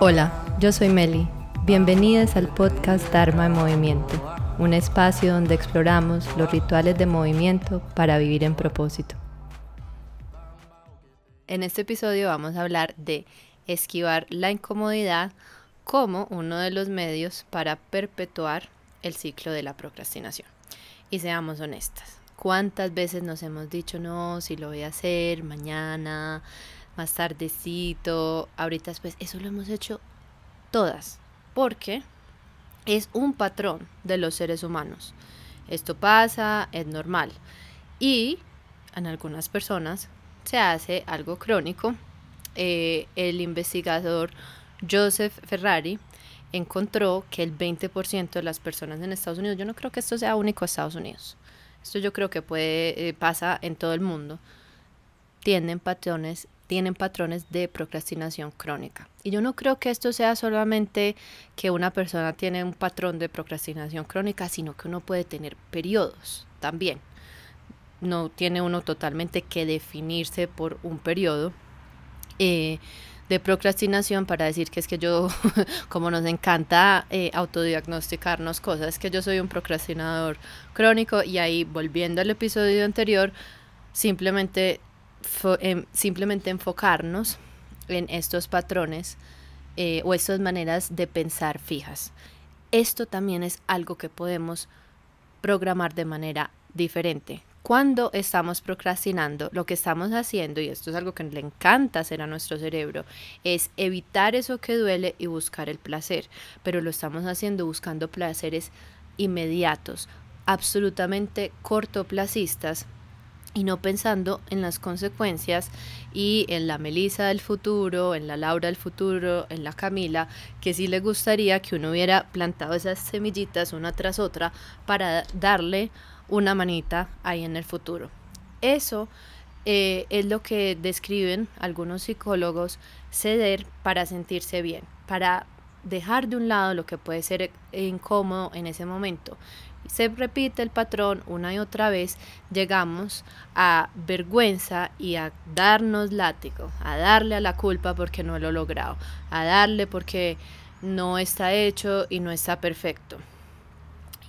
Hola, yo soy Meli. Bienvenidas al podcast Dharma en Movimiento, un espacio donde exploramos los rituales de movimiento para vivir en propósito. En este episodio vamos a hablar de esquivar la incomodidad como uno de los medios para perpetuar el ciclo de la procrastinación. Y seamos honestas, ¿cuántas veces nos hemos dicho no, si lo voy a hacer mañana, más tardecito, ahorita después? Eso lo hemos hecho todas, porque es un patrón de los seres humanos. Esto pasa, es normal. Y en algunas personas se hace algo crónico. Eh, el investigador Joseph Ferrari encontró que el 20% de las personas en Estados Unidos, yo no creo que esto sea único a Estados Unidos, esto yo creo que puede, eh, pasa en todo el mundo, tienen patrones tienen patrones de procrastinación crónica. Y yo no creo que esto sea solamente que una persona tiene un patrón de procrastinación crónica, sino que uno puede tener periodos también. No tiene uno totalmente que definirse por un periodo. Eh, de procrastinación para decir que es que yo, como nos encanta eh, autodiagnosticarnos cosas, que yo soy un procrastinador crónico y ahí volviendo al episodio anterior, simplemente Em, simplemente enfocarnos en estos patrones eh, o estas maneras de pensar fijas. Esto también es algo que podemos programar de manera diferente. Cuando estamos procrastinando, lo que estamos haciendo, y esto es algo que le encanta hacer a nuestro cerebro, es evitar eso que duele y buscar el placer, pero lo estamos haciendo buscando placeres inmediatos, absolutamente cortoplacistas y no pensando en las consecuencias y en la Melisa del futuro, en la Laura del futuro, en la Camila, que sí le gustaría que uno hubiera plantado esas semillitas una tras otra para darle una manita ahí en el futuro. Eso eh, es lo que describen algunos psicólogos ceder para sentirse bien, para dejar de un lado lo que puede ser incómodo en ese momento se repite el patrón una y otra vez, llegamos a vergüenza y a darnos látigo, a darle a la culpa porque no lo he logrado, a darle porque no está hecho y no está perfecto.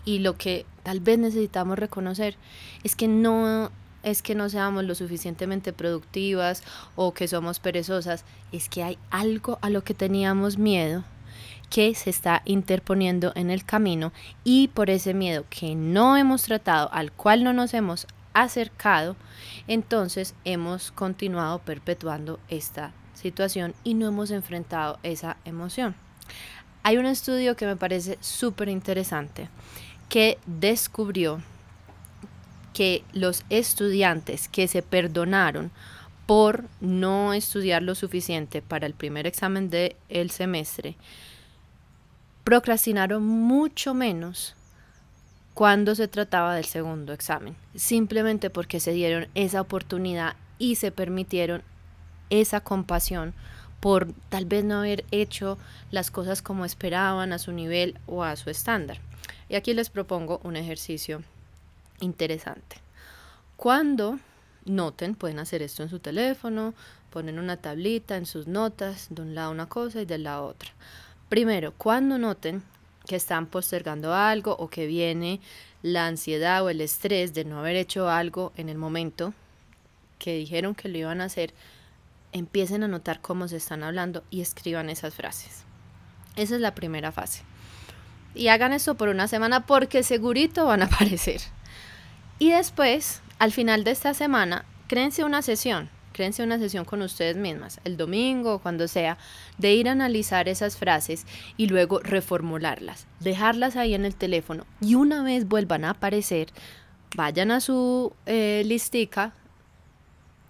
Y lo que tal vez necesitamos reconocer es que no es que no seamos lo suficientemente productivas o que somos perezosas, es que hay algo a lo que teníamos miedo que se está interponiendo en el camino y por ese miedo que no hemos tratado, al cual no nos hemos acercado, entonces hemos continuado perpetuando esta situación y no hemos enfrentado esa emoción. Hay un estudio que me parece súper interesante que descubrió que los estudiantes que se perdonaron por no estudiar lo suficiente para el primer examen del el semestre, procrastinaron mucho menos cuando se trataba del segundo examen, simplemente porque se dieron esa oportunidad y se permitieron esa compasión por tal vez no haber hecho las cosas como esperaban a su nivel o a su estándar. Y aquí les propongo un ejercicio interesante. Cuando noten, pueden hacer esto en su teléfono, ponen una tablita en sus notas, de un lado una cosa y de la otra. Primero, cuando noten que están postergando algo o que viene la ansiedad o el estrés de no haber hecho algo en el momento que dijeron que lo iban a hacer, empiecen a notar cómo se están hablando y escriban esas frases. Esa es la primera fase. Y hagan eso por una semana porque segurito van a aparecer. Y después, al final de esta semana, créense una sesión créense una sesión con ustedes mismas, el domingo cuando sea, de ir a analizar esas frases y luego reformularlas, dejarlas ahí en el teléfono y una vez vuelvan a aparecer, vayan a su eh, listica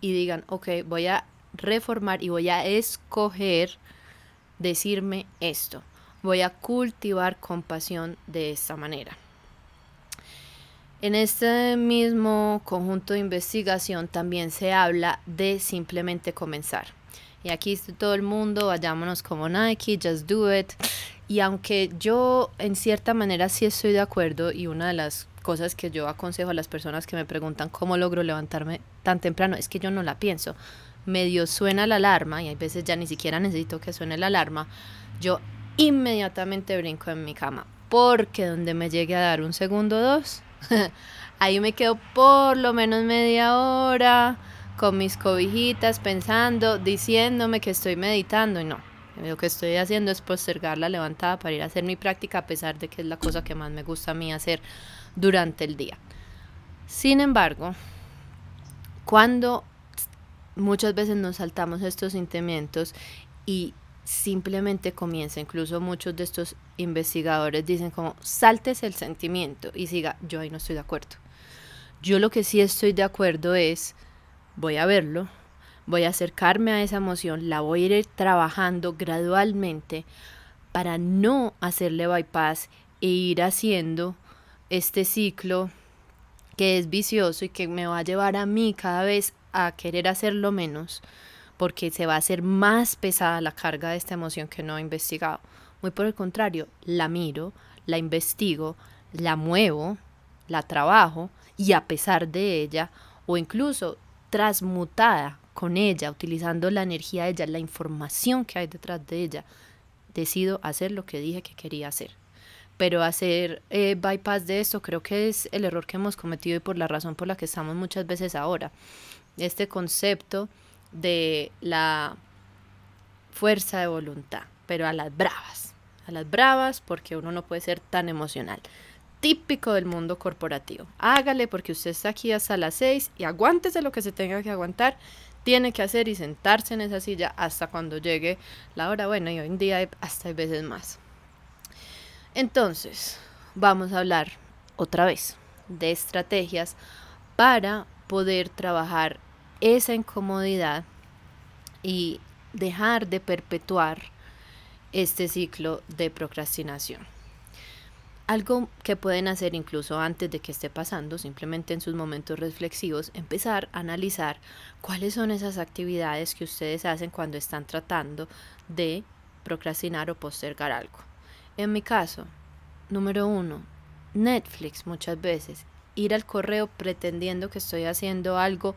y digan, ok, voy a reformar y voy a escoger decirme esto. Voy a cultivar compasión de esta manera. En este mismo conjunto de investigación también se habla de simplemente comenzar. Y aquí todo el mundo, vayámonos como Nike, just do it. Y aunque yo en cierta manera sí estoy de acuerdo y una de las cosas que yo aconsejo a las personas que me preguntan cómo logro levantarme tan temprano es que yo no la pienso. medio suena la alarma, y hay veces ya ni siquiera necesito que suene la alarma, yo inmediatamente brinco en mi cama, porque donde me llegue a dar un segundo o dos, ahí me quedo por lo menos media hora con mis cobijitas pensando, diciéndome que estoy meditando y no. Lo que estoy haciendo es postergar la levantada para ir a hacer mi práctica a pesar de que es la cosa que más me gusta a mí hacer durante el día. Sin embargo, cuando muchas veces nos saltamos estos sentimientos y simplemente comienza, incluso muchos de estos investigadores dicen como saltes el sentimiento y siga, yo ahí no estoy de acuerdo. Yo lo que sí estoy de acuerdo es, voy a verlo, voy a acercarme a esa emoción, la voy a ir trabajando gradualmente para no hacerle bypass e ir haciendo este ciclo que es vicioso y que me va a llevar a mí cada vez a querer hacerlo menos, porque se va a hacer más pesada la carga de esta emoción que no he investigado. Muy por el contrario, la miro, la investigo, la muevo, la trabajo y a pesar de ella, o incluso transmutada con ella, utilizando la energía de ella, la información que hay detrás de ella, decido hacer lo que dije que quería hacer pero hacer eh, bypass de esto creo que es el error que hemos cometido y por la razón por la que estamos muchas veces ahora. Este concepto de la fuerza de voluntad, pero a las bravas, a las bravas porque uno no puede ser tan emocional. Típico del mundo corporativo. Hágale porque usted está aquí hasta las seis y aguántese lo que se tenga que aguantar. Tiene que hacer y sentarse en esa silla hasta cuando llegue la hora. Bueno, y hoy en día hasta hay veces más. Entonces, vamos a hablar otra vez de estrategias para poder trabajar esa incomodidad y dejar de perpetuar este ciclo de procrastinación. Algo que pueden hacer incluso antes de que esté pasando, simplemente en sus momentos reflexivos, empezar a analizar cuáles son esas actividades que ustedes hacen cuando están tratando de procrastinar o postergar algo. En mi caso, número uno, Netflix muchas veces, ir al correo pretendiendo que estoy haciendo algo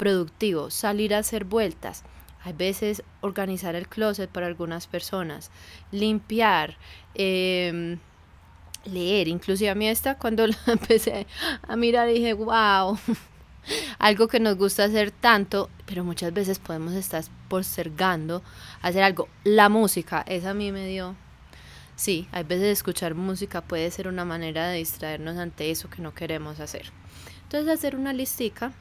productivo, salir a hacer vueltas, hay veces organizar el closet para algunas personas, limpiar, em, leer, inclusive a mí esta cuando la empecé a mirar dije, wow, algo que nos gusta hacer tanto, pero muchas veces podemos estar postergando hacer algo. La música, esa a mí me dio Sí, hay veces escuchar música puede ser una manera de distraernos ante eso que no queremos hacer. Entonces hacer una listica,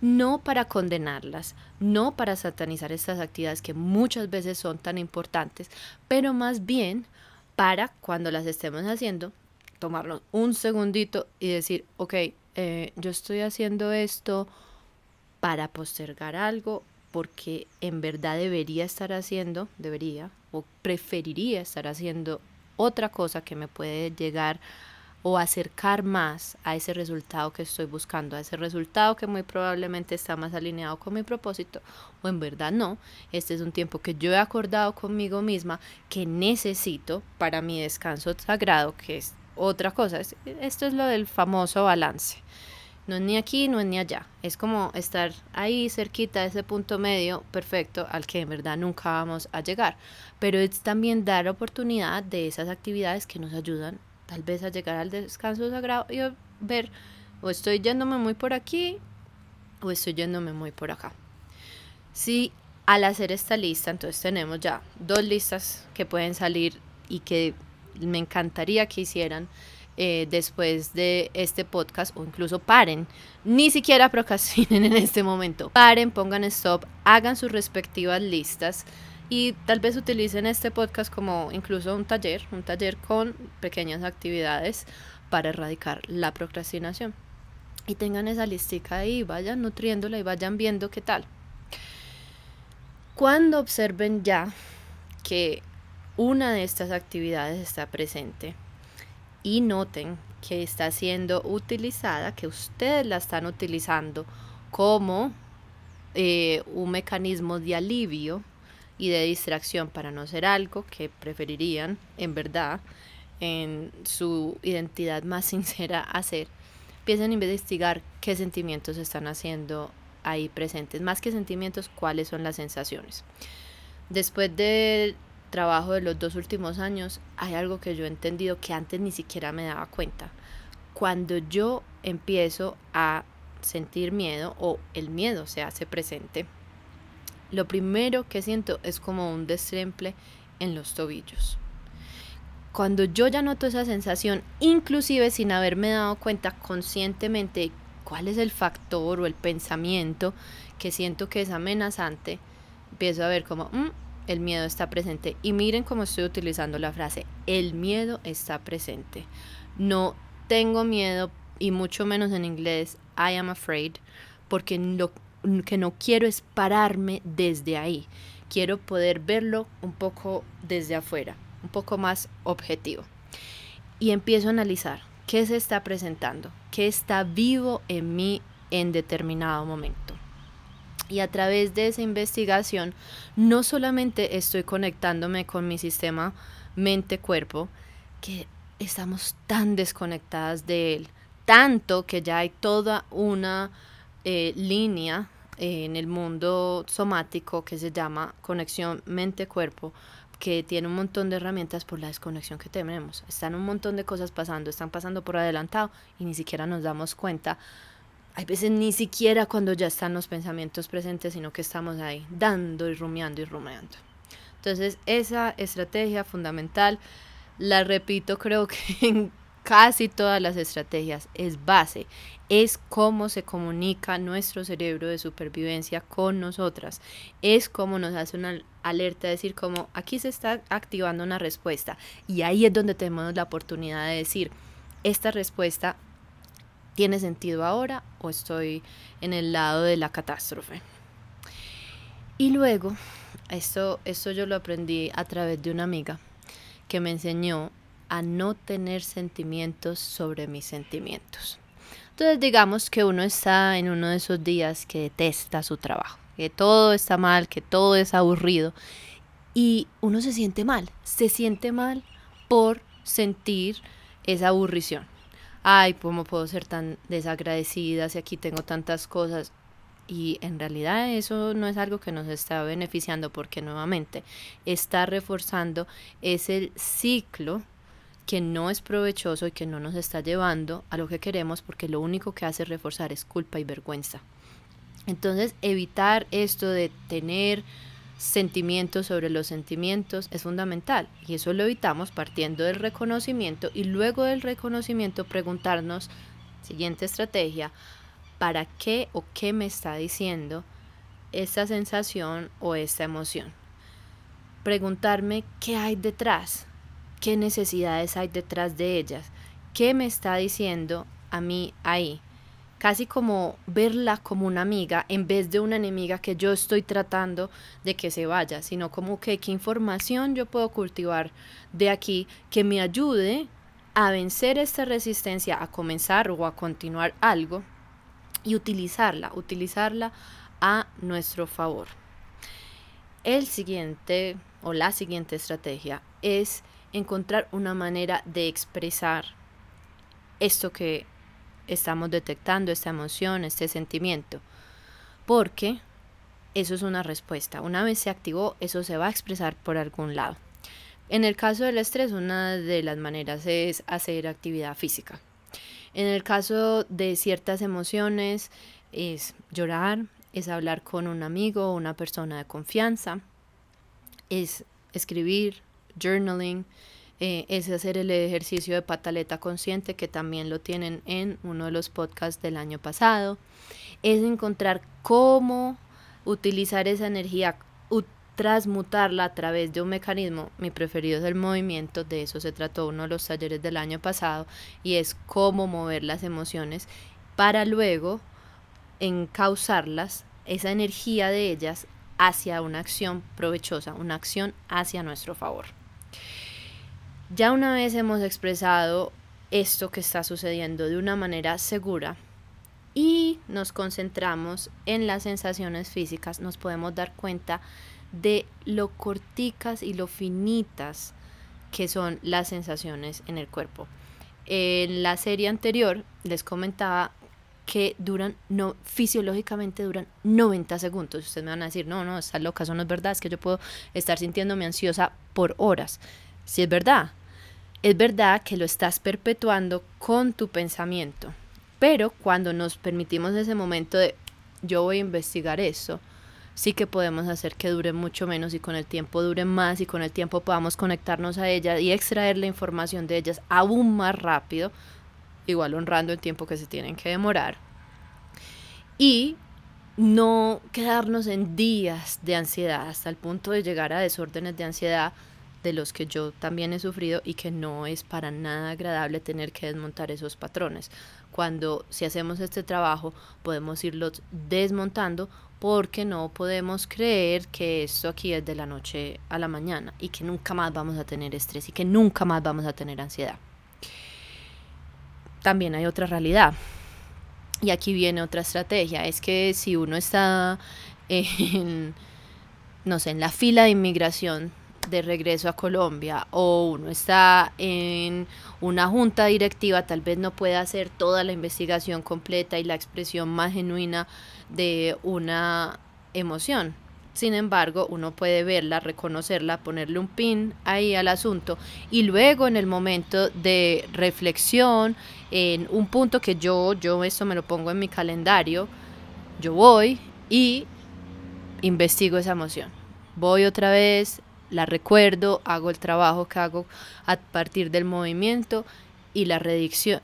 no para condenarlas, no para satanizar estas actividades que muchas veces son tan importantes, pero más bien para cuando las estemos haciendo, tomarnos un segundito y decir, ok, eh, yo estoy haciendo esto para postergar algo porque en verdad debería estar haciendo, debería o preferiría estar haciendo otra cosa que me puede llegar o acercar más a ese resultado que estoy buscando, a ese resultado que muy probablemente está más alineado con mi propósito o en verdad no. Este es un tiempo que yo he acordado conmigo misma que necesito para mi descanso sagrado, que es otra cosa. Esto es lo del famoso balance. No es ni aquí, no es ni allá. Es como estar ahí cerquita de ese punto medio perfecto al que en verdad nunca vamos a llegar. Pero es también dar oportunidad de esas actividades que nos ayudan tal vez a llegar al descanso sagrado y ver o estoy yéndome muy por aquí o estoy yéndome muy por acá. Si al hacer esta lista, entonces tenemos ya dos listas que pueden salir y que me encantaría que hicieran eh, después de este podcast o incluso paren, ni siquiera procrastinen en este momento. Paren, pongan stop, hagan sus respectivas listas y tal vez utilicen este podcast como incluso un taller, un taller con pequeñas actividades para erradicar la procrastinación. Y tengan esa listica ahí, vayan nutriéndola y vayan viendo qué tal. Cuando observen ya que una de estas actividades está presente, y noten que está siendo utilizada, que ustedes la están utilizando como eh, un mecanismo de alivio y de distracción para no ser algo que preferirían en verdad en su identidad más sincera hacer, a investigar qué sentimientos están haciendo ahí presentes. Más que sentimientos, cuáles son las sensaciones. Después del trabajo de los dos últimos años, hay algo que yo he entendido que antes ni siquiera me daba cuenta. Cuando yo empiezo a sentir miedo o el miedo se hace presente, lo primero que siento es como un desemple en los tobillos. Cuando yo ya noto esa sensación, inclusive sin haberme dado cuenta conscientemente cuál es el factor o el pensamiento que siento que es amenazante, empiezo a ver como mm, el miedo está presente. Y miren cómo estoy utilizando la frase, el miedo está presente. No tengo miedo y mucho menos en inglés, I am afraid, porque lo que no quiero es pararme desde ahí. Quiero poder verlo un poco desde afuera, un poco más objetivo. Y empiezo a analizar qué se está presentando, qué está vivo en mí en determinado momento. Y a través de esa investigación, no solamente estoy conectándome con mi sistema mente-cuerpo, que estamos tan desconectadas de él, tanto que ya hay toda una eh, línea eh, en el mundo somático que se llama conexión mente-cuerpo, que tiene un montón de herramientas por la desconexión que tenemos. Están un montón de cosas pasando, están pasando por adelantado y ni siquiera nos damos cuenta. Hay veces ni siquiera cuando ya están los pensamientos presentes, sino que estamos ahí dando y rumiando y rumiando. Entonces, esa estrategia fundamental, la repito creo que en casi todas las estrategias es base, es cómo se comunica nuestro cerebro de supervivencia con nosotras, es cómo nos hace una alerta, decir como aquí se está activando una respuesta y ahí es donde tenemos la oportunidad de decir, esta respuesta tiene sentido ahora o estoy en el lado de la catástrofe. Y luego, esto, esto yo lo aprendí a través de una amiga que me enseñó a no tener sentimientos sobre mis sentimientos. Entonces digamos que uno está en uno de esos días que detesta su trabajo, que todo está mal, que todo es aburrido y uno se siente mal, se siente mal por sentir esa aburrición. Ay, ¿cómo puedo ser tan desagradecida si aquí tengo tantas cosas? Y en realidad eso no es algo que nos está beneficiando porque nuevamente está reforzando ese ciclo que no es provechoso y que no nos está llevando a lo que queremos porque lo único que hace reforzar es culpa y vergüenza. Entonces, evitar esto de tener sentimientos sobre los sentimientos es fundamental y eso lo evitamos partiendo del reconocimiento y luego del reconocimiento preguntarnos, siguiente estrategia, ¿para qué o qué me está diciendo esta sensación o esta emoción? Preguntarme qué hay detrás, qué necesidades hay detrás de ellas, qué me está diciendo a mí ahí. Casi como verla como una amiga en vez de una enemiga que yo estoy tratando de que se vaya, sino como que qué información yo puedo cultivar de aquí que me ayude a vencer esta resistencia, a comenzar o a continuar algo y utilizarla, utilizarla a nuestro favor. El siguiente o la siguiente estrategia es encontrar una manera de expresar esto que estamos detectando, esta emoción, este sentimiento. Porque eso es una respuesta. Una vez se activó, eso se va a expresar por algún lado. En el caso del estrés, una de las maneras es hacer actividad física. En el caso de ciertas emociones, es llorar, es hablar con un amigo o una persona de confianza, es escribir, journaling, eh, es hacer el ejercicio de pataleta consciente que también lo tienen en uno de los podcasts del año pasado, es encontrar cómo utilizar esa energía, transmutarla a través de un mecanismo, mi preferido es el movimiento, de eso se trató uno de los talleres del año pasado, y es cómo mover las emociones para luego encauzarlas, esa energía de ellas, hacia una acción provechosa, una acción hacia nuestro favor. Ya una vez hemos expresado esto que está sucediendo de una manera segura y nos concentramos en las sensaciones físicas, nos podemos dar cuenta de lo corticas y lo finitas que son las sensaciones en el cuerpo. En la serie anterior les comentaba que duran, no, fisiológicamente duran 90 segundos. Ustedes me van a decir, no, no, está loca, eso no es verdad, es que yo puedo estar sintiéndome ansiosa por horas. Si es verdad, es verdad que lo estás perpetuando con tu pensamiento, pero cuando nos permitimos ese momento de yo voy a investigar eso, sí que podemos hacer que dure mucho menos y con el tiempo dure más y con el tiempo podamos conectarnos a ellas y extraer la información de ellas aún más rápido, igual honrando el tiempo que se tienen que demorar. Y no quedarnos en días de ansiedad hasta el punto de llegar a desórdenes de ansiedad de los que yo también he sufrido y que no es para nada agradable tener que desmontar esos patrones. Cuando si hacemos este trabajo podemos irlos desmontando porque no podemos creer que esto aquí es de la noche a la mañana y que nunca más vamos a tener estrés y que nunca más vamos a tener ansiedad. También hay otra realidad. Y aquí viene otra estrategia. Es que si uno está en, no sé, en la fila de inmigración de regreso a Colombia o uno está en una junta directiva, tal vez no pueda hacer toda la investigación completa y la expresión más genuina de una emoción. Sin embargo, uno puede verla, reconocerla, ponerle un pin ahí al asunto y luego en el momento de reflexión, en un punto que yo, yo esto me lo pongo en mi calendario, yo voy y investigo esa emoción. Voy otra vez, la recuerdo, hago el trabajo que hago a partir del movimiento y la,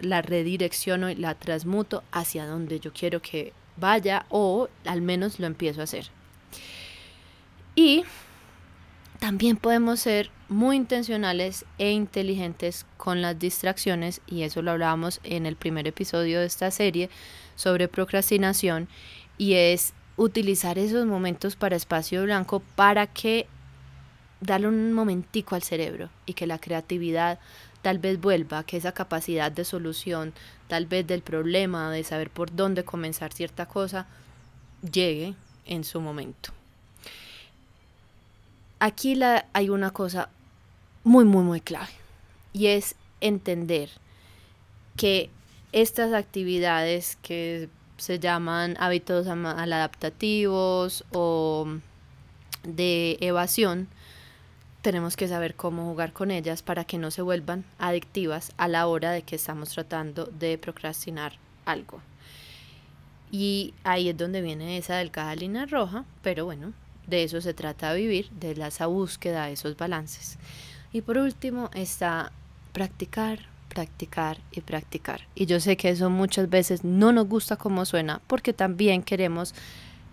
la redirecciono y la transmuto hacia donde yo quiero que vaya o al menos lo empiezo a hacer. Y también podemos ser muy intencionales e inteligentes con las distracciones y eso lo hablábamos en el primer episodio de esta serie sobre procrastinación y es utilizar esos momentos para espacio blanco para que darle un momentico al cerebro y que la creatividad tal vez vuelva, que esa capacidad de solución, tal vez del problema, de saber por dónde comenzar cierta cosa, llegue en su momento. Aquí la, hay una cosa muy, muy, muy clave y es entender que estas actividades que se llaman hábitos adaptativos o de evasión, tenemos que saber cómo jugar con ellas para que no se vuelvan adictivas a la hora de que estamos tratando de procrastinar algo. Y ahí es donde viene esa delgada línea roja, pero bueno, de eso se trata vivir, de esa búsqueda de esos balances. Y por último está practicar, practicar y practicar. Y yo sé que eso muchas veces no nos gusta como suena, porque también queremos,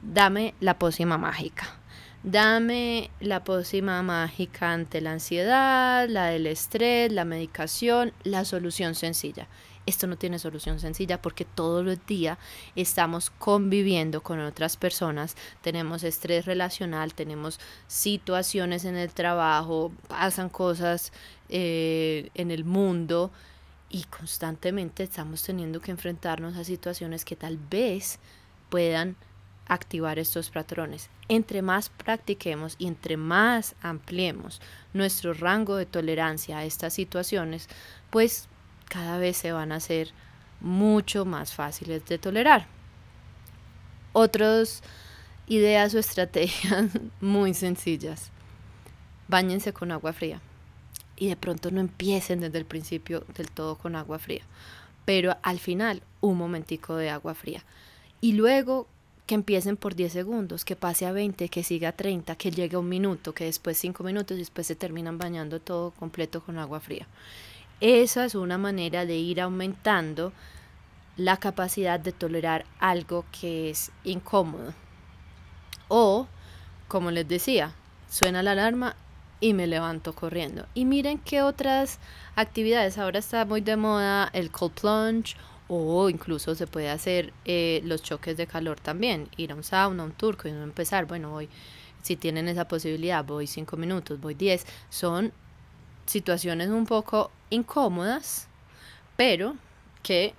dame la pócima mágica Dame la pócima mágica ante la ansiedad, la del estrés, la medicación, la solución sencilla. Esto no tiene solución sencilla porque todos los días estamos conviviendo con otras personas, tenemos estrés relacional, tenemos situaciones en el trabajo, pasan cosas eh, en el mundo y constantemente estamos teniendo que enfrentarnos a situaciones que tal vez puedan activar estos patrones. Entre más practiquemos y entre más ampliemos nuestro rango de tolerancia a estas situaciones, pues cada vez se van a hacer mucho más fáciles de tolerar. Otras ideas o estrategias muy sencillas. Báñense con agua fría. Y de pronto no empiecen desde el principio del todo con agua fría. Pero al final, un momentico de agua fría. Y luego que empiecen por 10 segundos, que pase a 20, que siga a 30, que llegue a un minuto, que después 5 minutos y después se terminan bañando todo completo con agua fría. Esa es una manera de ir aumentando la capacidad de tolerar algo que es incómodo. O, como les decía, suena la alarma y me levanto corriendo. Y miren qué otras actividades. Ahora está muy de moda el cold plunge o incluso se puede hacer eh, los choques de calor también, ir a un sauna, un turco y no empezar, bueno, voy, si tienen esa posibilidad, voy cinco minutos, voy diez, son situaciones un poco incómodas, pero que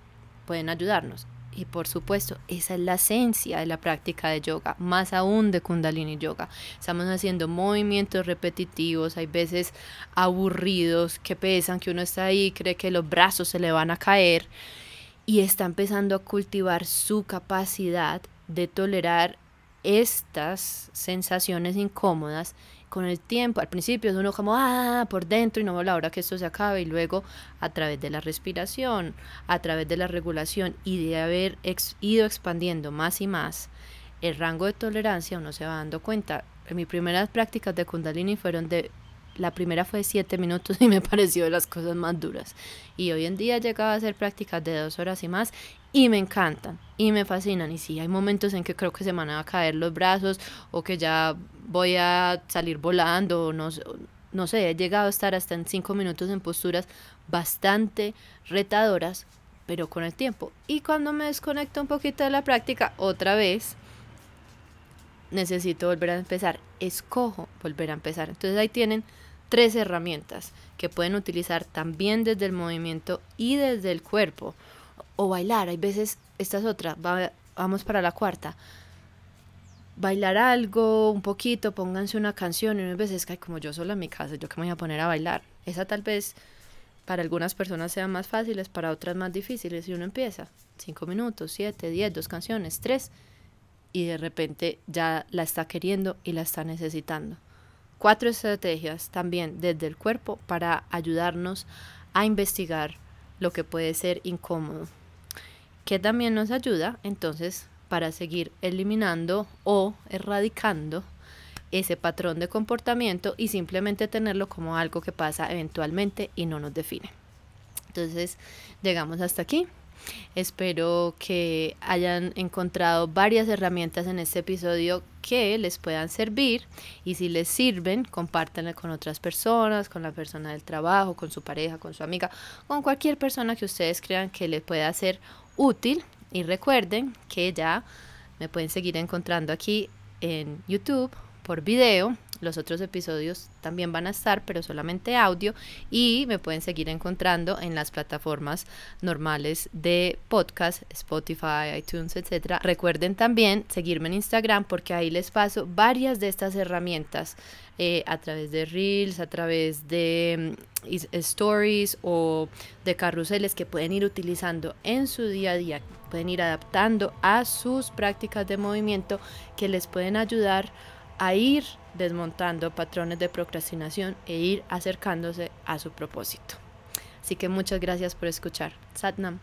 pueden ayudarnos. Y por supuesto, esa es la esencia de la práctica de yoga, más aún de kundalini yoga. Estamos haciendo movimientos repetitivos, hay veces aburridos, que pesan, que uno está ahí, cree que los brazos se le van a caer y está empezando a cultivar su capacidad de tolerar estas sensaciones incómodas con el tiempo. Al principio es uno como, ah, por dentro y no la hora que esto se acabe y luego a través de la respiración, a través de la regulación y de haber ido expandiendo más y más el rango de tolerancia, uno se va dando cuenta. En mis primeras prácticas de Kundalini fueron de la primera fue siete minutos y me pareció de las cosas más duras. Y hoy en día he llegado a hacer prácticas de dos horas y más y me encantan y me fascinan. Y sí, hay momentos en que creo que se me van a caer los brazos o que ya voy a salir volando o no, no sé, he llegado a estar hasta en cinco minutos en posturas bastante retadoras, pero con el tiempo. Y cuando me desconecto un poquito de la práctica, otra vez necesito volver a empezar. Escojo volver a empezar. Entonces ahí tienen tres herramientas que pueden utilizar también desde el movimiento y desde el cuerpo. O bailar, hay veces, esta es otra, vamos para la cuarta. Bailar algo, un poquito, pónganse una canción y unas veces que como yo sola en mi casa, yo que me voy a poner a bailar. Esa tal vez para algunas personas sean más fáciles, para otras más difíciles. Y uno empieza, cinco minutos, siete, diez, dos canciones, tres, y de repente ya la está queriendo y la está necesitando. Cuatro estrategias también desde el cuerpo para ayudarnos a investigar lo que puede ser incómodo, que también nos ayuda entonces para seguir eliminando o erradicando ese patrón de comportamiento y simplemente tenerlo como algo que pasa eventualmente y no nos define. Entonces, llegamos hasta aquí. Espero que hayan encontrado varias herramientas en este episodio que les puedan servir y si les sirven, compártanlo con otras personas, con la persona del trabajo, con su pareja, con su amiga, con cualquier persona que ustedes crean que les pueda ser útil. Y recuerden que ya me pueden seguir encontrando aquí en YouTube por video los otros episodios también van a estar, pero solamente audio. Y me pueden seguir encontrando en las plataformas normales de podcast, Spotify, iTunes, etc. Recuerden también seguirme en Instagram porque ahí les paso varias de estas herramientas eh, a través de reels, a través de mm, stories o de carruseles que pueden ir utilizando en su día a día, pueden ir adaptando a sus prácticas de movimiento que les pueden ayudar a ir desmontando patrones de procrastinación e ir acercándose a su propósito. Así que muchas gracias por escuchar. Satnam.